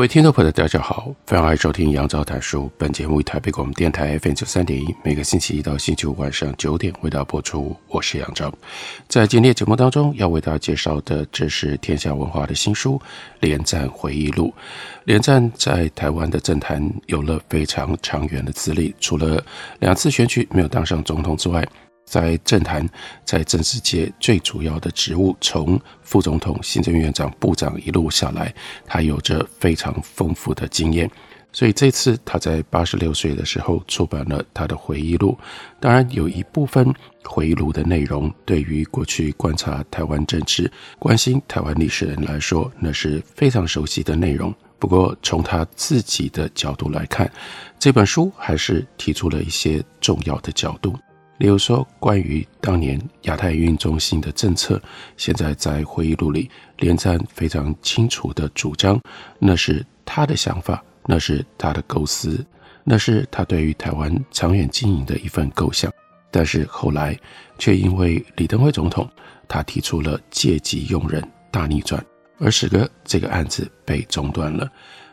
各位听众朋友，大家好，欢迎来收听杨照谈书。本节目以台北广播电台 FM 九三点一，每个星期一到星期五晚上九点为大家播出。我是杨照，在今天节目当中要为大家介绍的，这是天下文化的新书《连战回忆录》。连战在台湾的政坛有了非常长远的资历，除了两次选举没有当上总统之外，在政坛，在政治界最主要的职务，从副总统、行政院长、部长一路下来，他有着非常丰富的经验。所以这次他在八十六岁的时候出版了他的回忆录。当然，有一部分回忆录的内容，对于过去观察台湾政治、关心台湾历史的人来说，那是非常熟悉的内容。不过，从他自己的角度来看，这本书还是提出了一些重要的角度。例如说，关于当年亚太运中心的政策，现在在回忆录里，连战非常清楚地主张，那是他的想法，那是他的构思，那是他对于台湾长远经营的一份构想。但是后来，却因为李登辉总统，他提出了借机用人大逆转，而使得这个案子被中断了。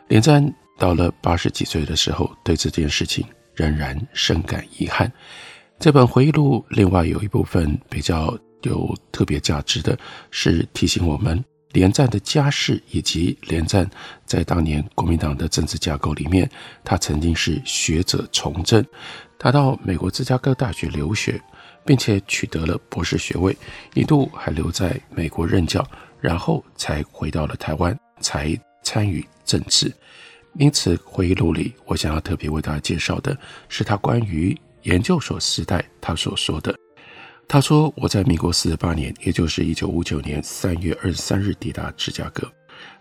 连战到了八十几岁的时候，对这件事情仍然深感遗憾。这本回忆录另外有一部分比较有特别价值的是提醒我们连战的家世，以及连战在当年国民党的政治架构里面，他曾经是学者从政，他到美国芝加哥大学留学，并且取得了博士学位，一度还留在美国任教，然后才回到了台湾，才参与政治。因此，回忆录里我想要特别为大家介绍的是他关于。研究所时代，他所说的，他说：“我在民国四十八年，也就是一九五九年三月二十三日抵达芝加哥。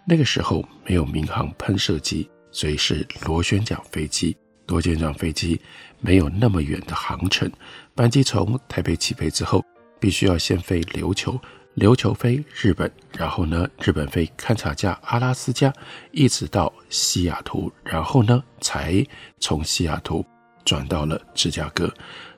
那个时候没有民航喷射机，所以是螺旋桨飞机。螺旋桨飞机没有那么远的航程，班机从台北起飞之后，必须要先飞琉球，琉球飞日本，然后呢，日本飞勘察加阿拉斯加，一直到西雅图，然后呢，才从西雅图。”转到了芝加哥，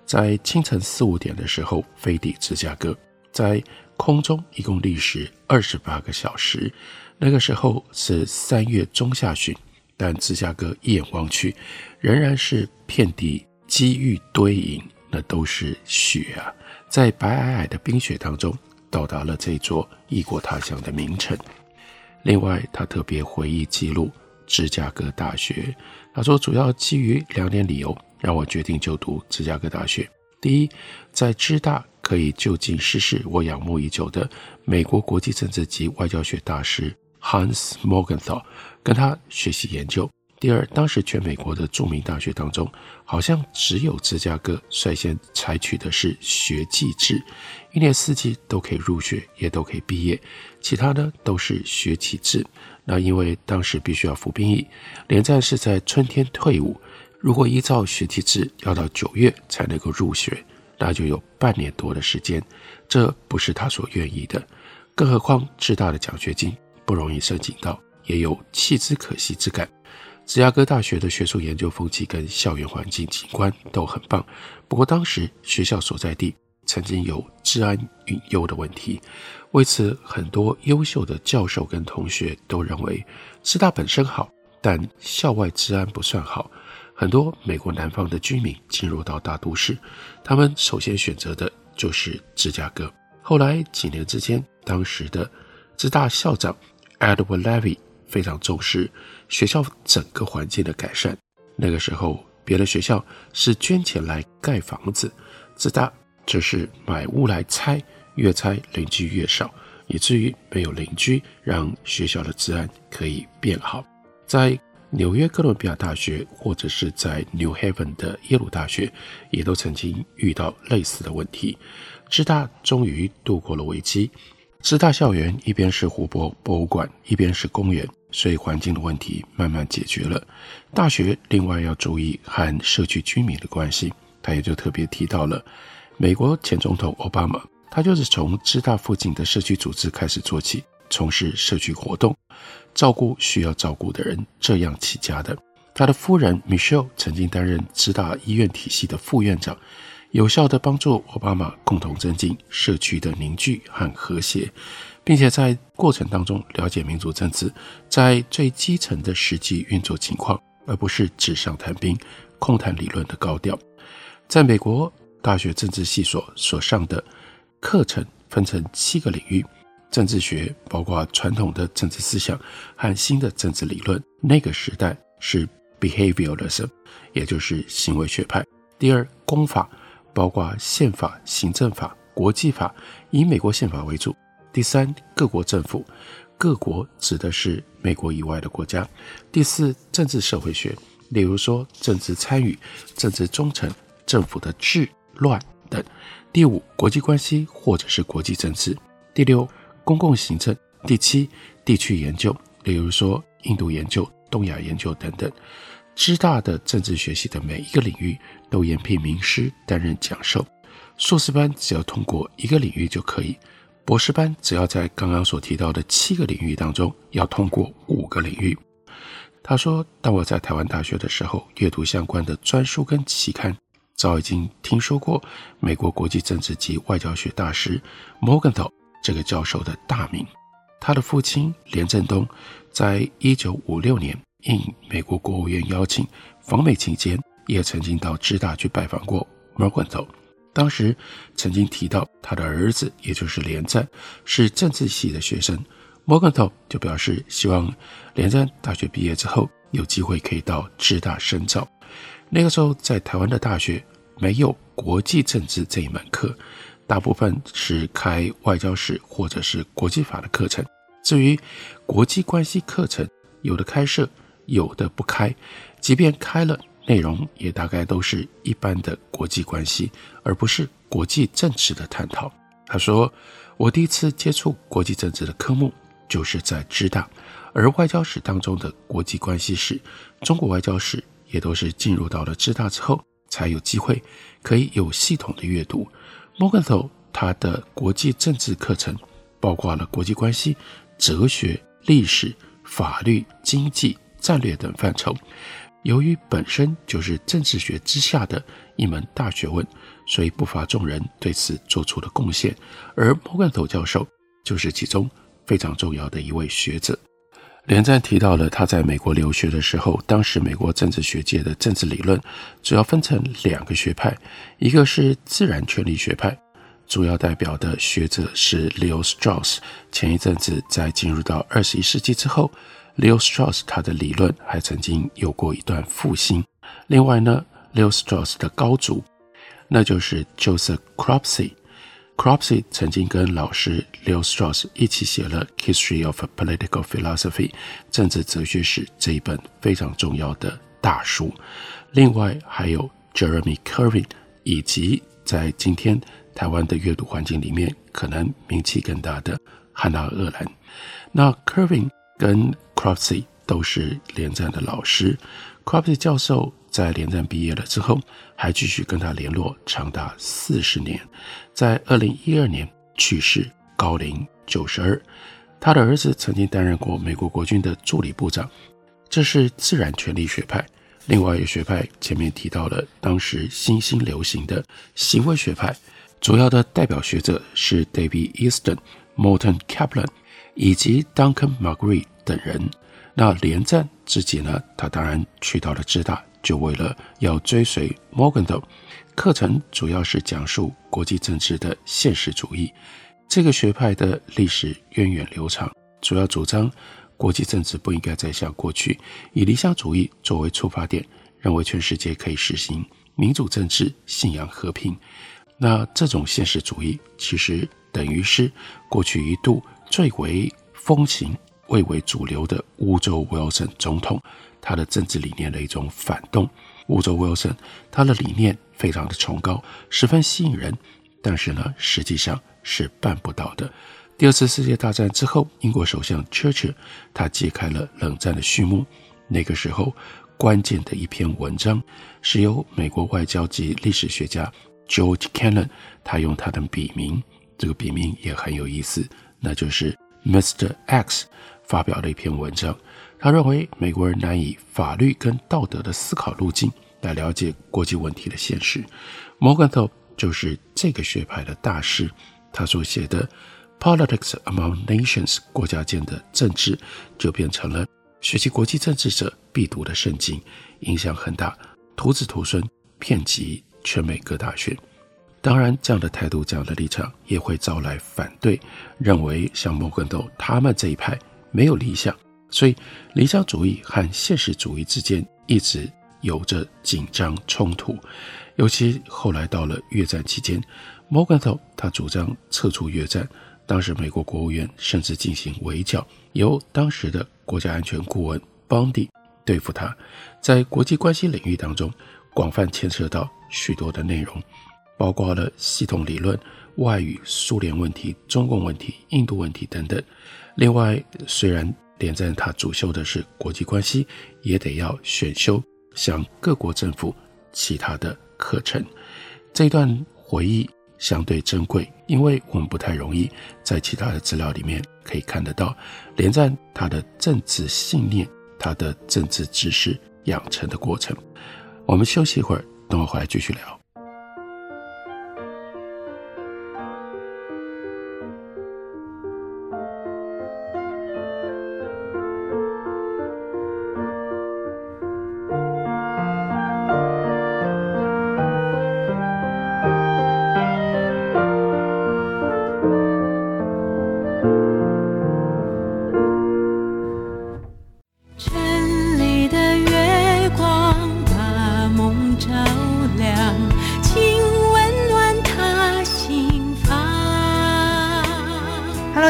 在清晨四五点的时候飞抵芝加哥，在空中一共历时二十八个小时。那个时候是三月中下旬，但芝加哥一眼望去，仍然是遍地积玉堆银，那都是雪啊！在白皑皑的冰雪当中，到达了这座异国他乡的名城。另外，他特别回忆记录芝加哥大学，他说主要基于两点理由。让我决定就读芝加哥大学。第一，在芝大可以就近试试我仰慕已久的美国国际政治及外交学大师 Hans Morgenthau，跟他学习研究。第二，当时全美国的著名大学当中，好像只有芝加哥率先采取的是学季制，一年四季都可以入学，也都可以毕业，其他呢都是学期制。那因为当时必须要服兵役，连战是在春天退伍。如果依照学期制，要到九月才能够入学，那就有半年多的时间，这不是他所愿意的。更何况芝大的奖学金不容易申请到，也有弃之可惜之感。芝加哥大学的学术研究风气跟校园环境景观都很棒，不过当时学校所在地曾经有治安隐忧的问题，为此很多优秀的教授跟同学都认为芝大本身好，但校外治安不算好。很多美国南方的居民进入到大都市，他们首先选择的就是芝加哥。后来几年之间，当时的芝大校长 Edward Levy 非常重视学校整个环境的改善。那个时候，别的学校是捐钱来盖房子，芝大只是买屋来拆，越拆邻居越少，以至于没有邻居，让学校的治安可以变好。在纽约哥伦比亚大学，或者是在 New Haven 的耶鲁大学，也都曾经遇到类似的问题。芝大终于度过了危机，师大校园一边是湖泊博物馆，一边是公园，所以环境的问题慢慢解决了。大学另外要注意和社区居民的关系，他也就特别提到了美国前总统奥巴马，他就是从师大附近的社区组织开始做起，从事社区活动，照顾需要照顾的人，这样起家的。他的夫人 Michelle 曾经担任师大医院体系的副院长。有效地帮助奥巴马共同增进社区的凝聚和和谐，并且在过程当中了解民主政治在最基层的实际运作情况，而不是纸上谈兵、空谈理论的高调。在美国大学政治系所所上的课程分成七个领域，政治学包括传统的政治思想和新的政治理论。那个时代是 behavioralism，也就是行为学派。第二，公法。包括宪法、行政法、国际法，以美国宪法为主。第三，各国政府，各国指的是美国以外的国家。第四，政治社会学，例如说政治参与、政治忠诚、政府的治乱等。第五，国际关系或者是国际政治。第六，公共行政。第七，地区研究，例如说印度研究、东亚研究等等。师大的政治学系的每一个领域都延聘名师担任讲授，硕士班只要通过一个领域就可以，博士班只要在刚刚所提到的七个领域当中要通过五个领域。他说：“当我在台湾大学的时候，阅读相关的专书跟期刊，早已经听说过美国国际政治及外交学大师 Morgenthau 这个教授的大名。他的父亲连振东在一九五六年。”应美国国务院邀请访美期间，也曾经到师大去拜访过 Morgenthau。当时曾经提到他的儿子，也就是连战，是政治系的学生。Morgenthau 就表示希望连战大学毕业之后有机会可以到智大深造。那个时候在台湾的大学没有国际政治这一门课，大部分是开外交史或者是国际法的课程。至于国际关系课程，有的开设。有的不开，即便开了，内容也大概都是一般的国际关系，而不是国际政治的探讨。他说：“我第一次接触国际政治的科目就是在师大，而外交史当中的国际关系史、中国外交史也都是进入到了师大之后才有机会可以有系统的阅读。Morgenthau 他的国际政治课程包括了国际关系、哲学、历史、法律、经济。”战略等范畴，由于本身就是政治学之下的一门大学问，所以不乏众人对此做出了贡献。而莫干头教授就是其中非常重要的一位学者。连战提到了他在美国留学的时候，当时美国政治学界的政治理论主要分成两个学派，一个是自然权利学派，主要代表的学者是 Leo Strauss。前一阵子在进入到二十一世纪之后。Leo Strauss 他的理论还曾经有过一段复兴。另外呢，Leo Strauss 的高足，那就是 Joseph Cropsey。Cropsey 曾经跟老师 Leo Strauss 一起写了《History of Political Philosophy》政治哲学史这一本非常重要的大书。另外还有 Jeremy Kervin，以及在今天台湾的阅读环境里面可能名气更大的汉娜·厄兰。那 Kervin 跟 Cropsey 都是连战的老师，Cropsey 教授在连战毕业了之后，还继续跟他联络长达四十年，在二零一二年去世，高龄九十二。他的儿子曾经担任过美国国军的助理部长，这是自然权利学派。另外一个学派前面提到了当时新兴流行的行为学派，主要的代表学者是 David Easton、Morton Kaplan 以及 Duncan Magritte。等人，那连战自己呢？他当然去到了浙大，就为了要追随 Morgenthau。课程主要是讲述国际政治的现实主义，这个学派的历史源远流长，主要主张国际政治不应该再像过去以理想主义作为出发点，认为全世界可以实行民主政治、信仰和平。那这种现实主义其实等于是过去一度最为风行。蔚为主流的乌州威尔森总统，他的政治理念的一种反动。乌州威尔森他的理念非常的崇高，十分吸引人，但是呢，实际上是办不到的。第二次世界大战之后，英国首相 Churchill 他揭开了冷战的序幕。那个时候，关键的一篇文章是由美国外交及历史学家 George Kennan，他用他的笔名，这个笔名也很有意思，那就是 Mr. X 发表的一篇文章。他认为美国人难以法律跟道德的思考路径来了解国际问题的现实。Morgenthau 就是这个学派的大师，他所写的。Politics Among Nations，国家间的政治就变成了学习国际政治者必读的圣经，影响很大，徒子徒孙遍及全美各大学。当然，这样的态度、这样的立场也会招来反对，认为像莫根多他们这一派没有理想，所以理想主义和现实主义之间一直有着紧张冲突。尤其后来到了越战期间，摩根多他主张撤出越战。当时，美国国务院甚至进行围剿，由当时的国家安全顾问邦迪对付他。在国际关系领域当中，广泛牵涉到许多的内容，包括了系统理论、外语、苏联问题、中共问题、印度问题等等。另外，虽然连战他主修的是国际关系，也得要选修像各国政府其他的课程。这段回忆。相对珍贵，因为我们不太容易在其他的资料里面可以看得到连战他的政治信念、他的政治知识养成的过程。我们休息一会儿，等我回来继续聊。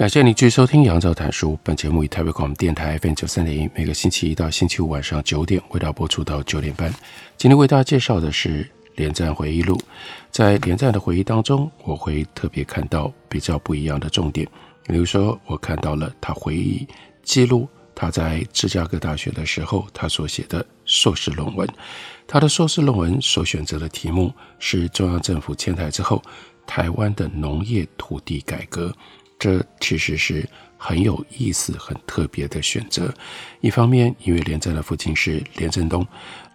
感谢您继续收听《杨照谈书》。本节目以台北广播电台 FM 九三点一，每个星期一到星期五晚上九点为大家播出到九点半。今天为大家介绍的是连战回忆录。在连战的回忆当中，我会特别看到比较不一样的重点。比如说，我看到了他回忆记录他在芝加哥大学的时候，他所写的硕士论文。他的硕士论文所选择的题目是中央政府迁台之后，台湾的农业土地改革。这其实是很有意思、很特别的选择。一方面，因为连战的父亲是连震东，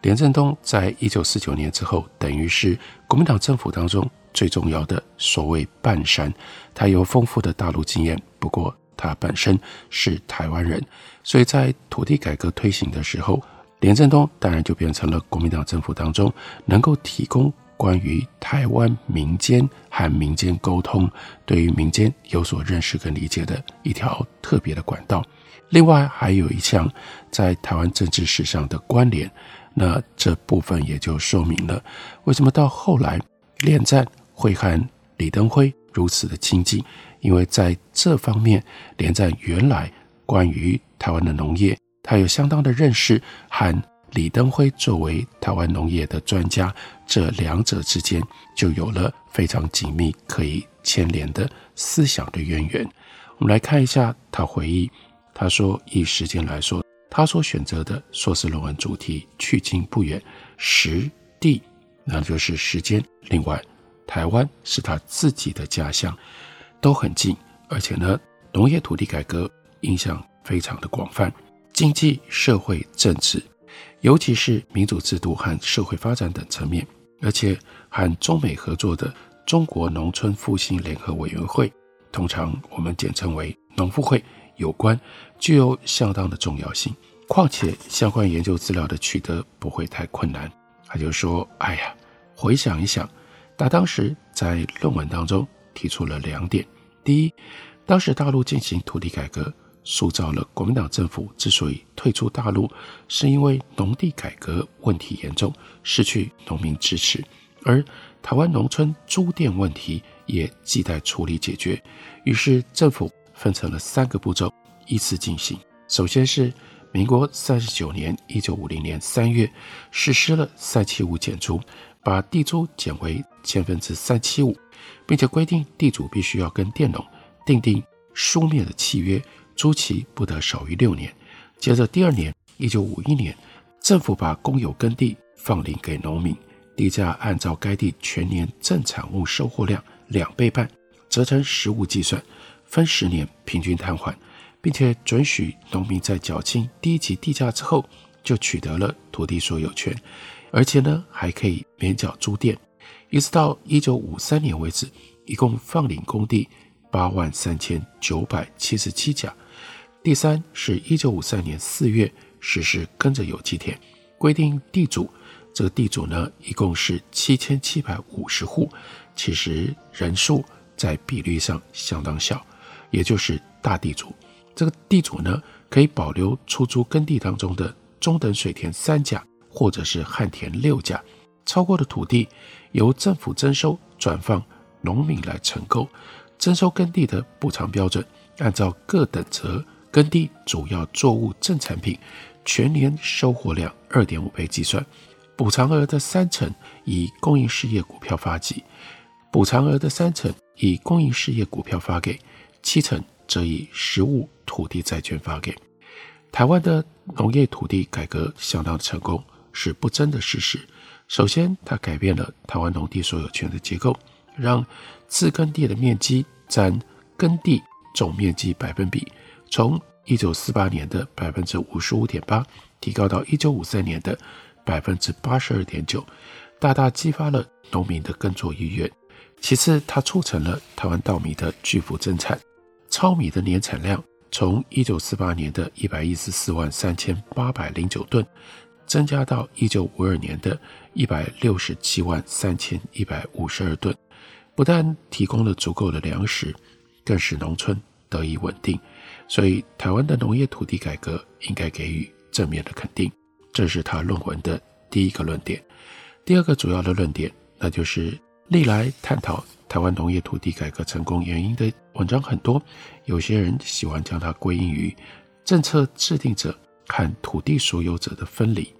连震东在一九四九年之后，等于是国民党政府当中最重要的所谓半山。他有丰富的大陆经验，不过他本身是台湾人，所以在土地改革推行的时候，连震东当然就变成了国民党政府当中能够提供。关于台湾民间和民间沟通，对于民间有所认识跟理解的一条特别的管道。另外，还有一项在台湾政治史上的关联，那这部分也就说明了为什么到后来连战会和李登辉如此的亲近，因为在这方面，连战原来关于台湾的农业，他有相当的认识和李登辉作为台湾农业的专家，这两者之间就有了非常紧密可以牵连的思想的渊源。我们来看一下他回忆，他说以时间来说，他所选择的硕士论文主题距今不远，时地那就是时间。另外，台湾是他自己的家乡，都很近，而且呢，农业土地改革影响非常的广泛，经济、社会、政治。尤其是民主制度和社会发展等层面，而且和中美合作的中国农村复兴联合委员会，通常我们简称为农复会有关，具有相当的重要性。况且相关研究资料的取得不会太困难。他就说：“哎呀，回想一想，他当时在论文当中提出了两点：第一，当时大陆进行土地改革。”塑造了国民党政府之所以退出大陆，是因为农地改革问题严重，失去农民支持，而台湾农村租佃问题也亟待处理解决。于是政府分成了三个步骤，依次进行。首先是民国三十九年（一九五零年）三月，实施了三七五减租，把地租减为千分之三七五，并且规定地主必须要跟佃农订定书面的契约。租期不得少于六年。接着第二年，一九五一年，政府把公有耕地放领给农民，地价按照该地全年正产物收获量两倍半，折成实物计算，分十年平均摊还，并且准许农民在缴清第一级地价之后，就取得了土地所有权，而且呢还可以免缴租佃。一直到一九五三年为止，一共放领公地八万三千九百七十七甲。第三是一九五三年四月实施耕者有其田，规定地主，这个地主呢一共是七千七百五十户，其实人数在比率上相当小，也就是大地主。这个地主呢可以保留出租耕地当中的中等水田三甲或者是旱田六甲，超过的土地由政府征收转放农民来承购，征收耕地的补偿标准按照各等则。耕地主要作物正产品全年收获量二点五倍计算，补偿额的三成以公益事业股票发给，补偿额的三成以公益事业股票发给，七成则以实物土地债券发给。台湾的农业土地改革相当的成功，是不争的事实。首先，它改变了台湾农地所有权的结构，让自耕地的面积占耕地总面积百分比。从一九四八年的百分之五十五点八提高到一九五三年的百分之八十二点九，大大激发了农民的耕作意愿。其次，它促成了台湾稻米的巨幅增产，糙米的年产量从一九四八年的一百一十四万三千八百零九吨，增加到一九五二年的一百六十七万三千一百五十二吨，不但提供了足够的粮食，更使农村得以稳定。所以，台湾的农业土地改革应该给予正面的肯定，这是他论文的第一个论点。第二个主要的论点，那就是历来探讨台湾农业土地改革成功原因的文章很多，有些人喜欢将它归因于政策制定者和土地所有者的分离，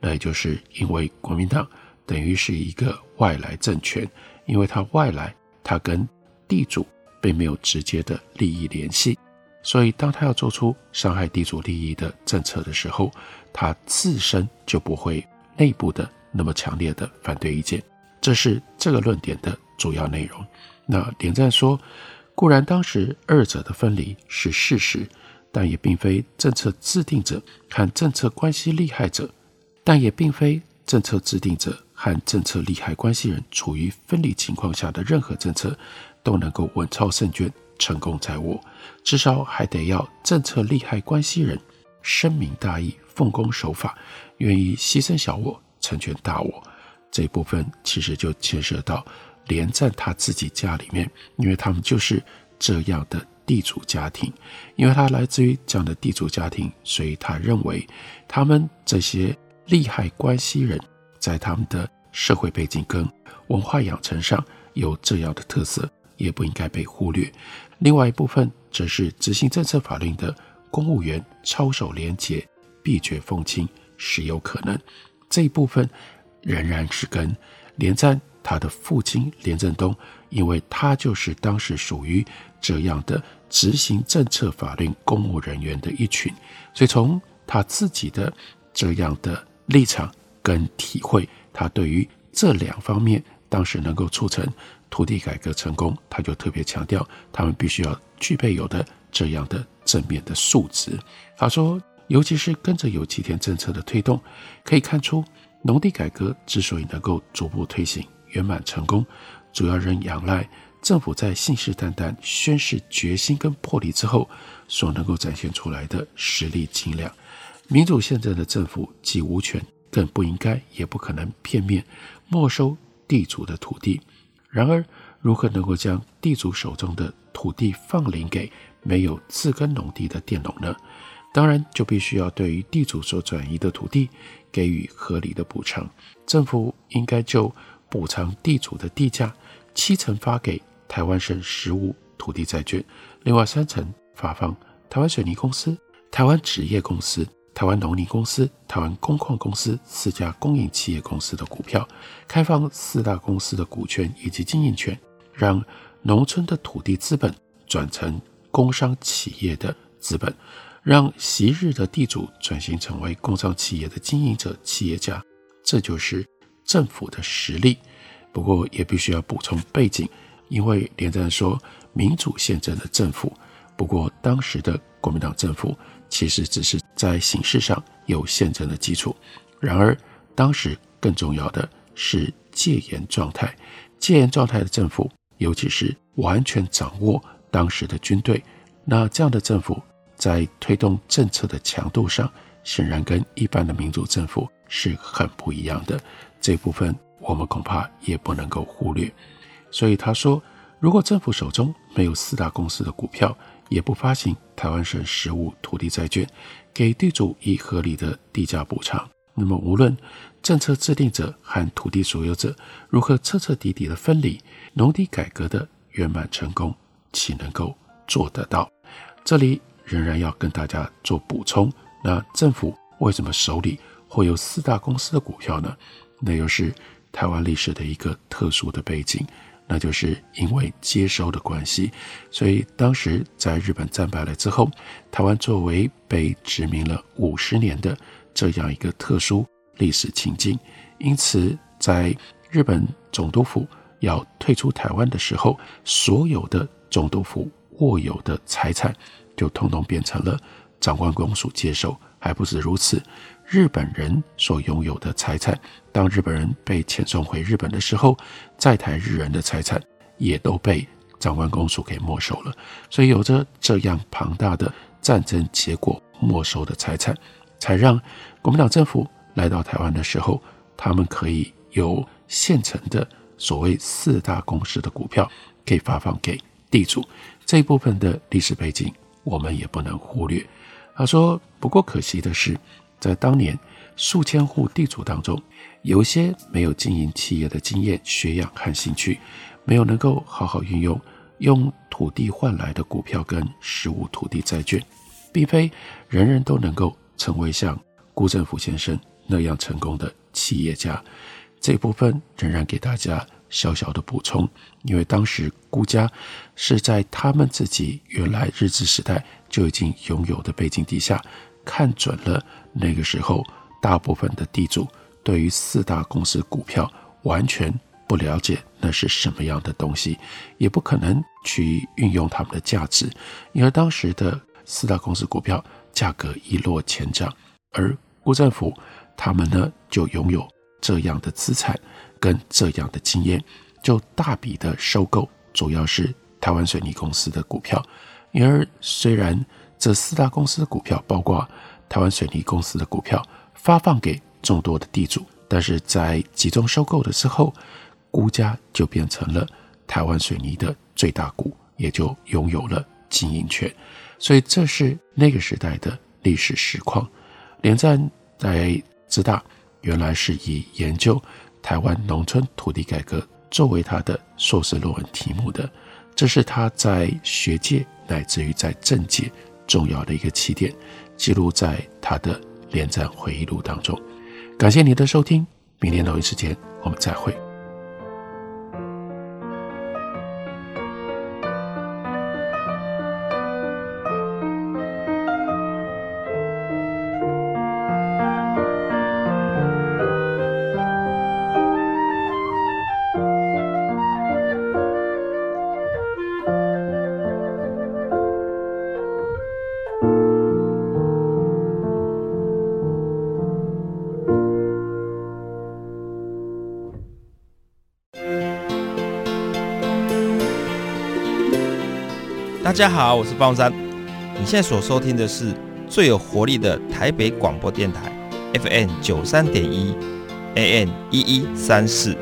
那也就是因为国民党等于是一个外来政权，因为它外来，它跟地主并没有直接的利益联系。所以，当他要做出伤害地主利益的政策的时候，他自身就不会内部的那么强烈的反对意见。这是这个论点的主要内容。那点赞说，固然当时二者的分离是事实，但也并非政策制定者和政策关系利害者，但也并非政策制定者和政策利害关系人处于分离情况下的任何政策都能够稳操胜券。成功在握，至少还得要政策利害关系人深明大义、奉公守法，愿意牺牲小我、成全大我。这一部分其实就牵涉到连战他自己家里面，因为他们就是这样的地主家庭，因为他来自于这样的地主家庭，所以他认为他们这些利害关系人在他们的社会背景跟文化养成上有这样的特色，也不应该被忽略。另外一部分则是执行政策法令的公务员操守廉洁、闭绝风清、是有可能。这一部分仍然是跟连战他的父亲连震东，因为他就是当时属于这样的执行政策法令公务人员的一群，所以从他自己的这样的立场跟体会，他对于这两方面当时能够促成土地改革成功，他就特别强调他们必须要具备有的这样的正面的素质。他说，尤其是跟着有机田政策的推动，可以看出农地改革之所以能够逐步推行圆满成功，主要仍仰赖政府在信誓旦旦宣誓决心跟魄力之后，所能够展现出来的实力斤两。民主宪政的政府既无权，更不应该，也不可能片面没收地主的土地。然而，如何能够将地主手中的土地放领给没有自耕农地的佃农呢？当然，就必须要对于地主所转移的土地给予合理的补偿。政府应该就补偿地主的地价，七成发给台湾省实物土地债券，另外三成发放台湾水泥公司、台湾纸业公司、台湾农林公司、台湾工矿公司四家公营企业公司的股票，开放四大公司的股权以及经营权，让农村的土地资本转成工商企业的资本。让昔日的地主转型成为工商企业的经营者、企业家，这就是政府的实力。不过也必须要补充背景，因为连战说民主宪政的政府，不过当时的国民党政府其实只是在形式上有宪政的基础。然而当时更重要的是戒严状态，戒严状态的政府，尤其是完全掌握当时的军队，那这样的政府。在推动政策的强度上，显然跟一般的民主政府是很不一样的。这部分我们恐怕也不能够忽略。所以他说，如果政府手中没有四大公司的股票，也不发行台湾省实物土地债券，给地主以合理的地价补偿，那么无论政策制定者和土地所有者如何彻彻底底的分离，农地改革的圆满成功，岂能够做得到？这里。仍然要跟大家做补充。那政府为什么手里会有四大公司的股票呢？那又是台湾历史的一个特殊的背景，那就是因为接收的关系。所以当时在日本战败了之后，台湾作为被殖民了五十年的这样一个特殊历史情境，因此在日本总督府要退出台湾的时候，所有的总督府握有的财产。就统统变成了长官公署接收，还不止如此。日本人所拥有的财产，当日本人被遣送回日本的时候，在台日人的财产也都被长官公署给没收了。所以有着这样庞大的战争结果没收的财产，才让国民党政府来到台湾的时候，他们可以有现成的所谓四大公司的股票，可以发放给地主。这一部分的历史背景。我们也不能忽略。他说：“不过可惜的是，在当年数千户地主当中，有些没有经营企业的经验、学养和兴趣，没有能够好好运用用土地换来的股票跟实物土地债券，并非人人都能够成为像辜振甫先生那样成功的企业家。这部分仍然给大家。”小小的补充，因为当时辜家是在他们自己原来日治时代就已经拥有的背景底下，看准了那个时候大部分的地主对于四大公司股票完全不了解那是什么样的东西，也不可能去运用他们的价值，因而当时的四大公司股票价格一落千丈，而辜振甫他们呢就拥有这样的资产。跟这样的经验，就大笔的收购，主要是台湾水泥公司的股票。因而，虽然这四大公司的股票，包括台湾水泥公司的股票，发放给众多的地主，但是在集中收购的时候，辜家就变成了台湾水泥的最大股，也就拥有了经营权。所以，这是那个时代的历史实况。连战在师大原来是以研究。台湾农村土地改革作为他的硕士论文题目的，这是他在学界乃至于在政界重要的一个起点，记录在他的连载回忆录当中。感谢你的收听，明天同一时间我们再会。大家好，我是方山。你现在所收听的是最有活力的台北广播电台，FM 九三点一，AN 一一三四。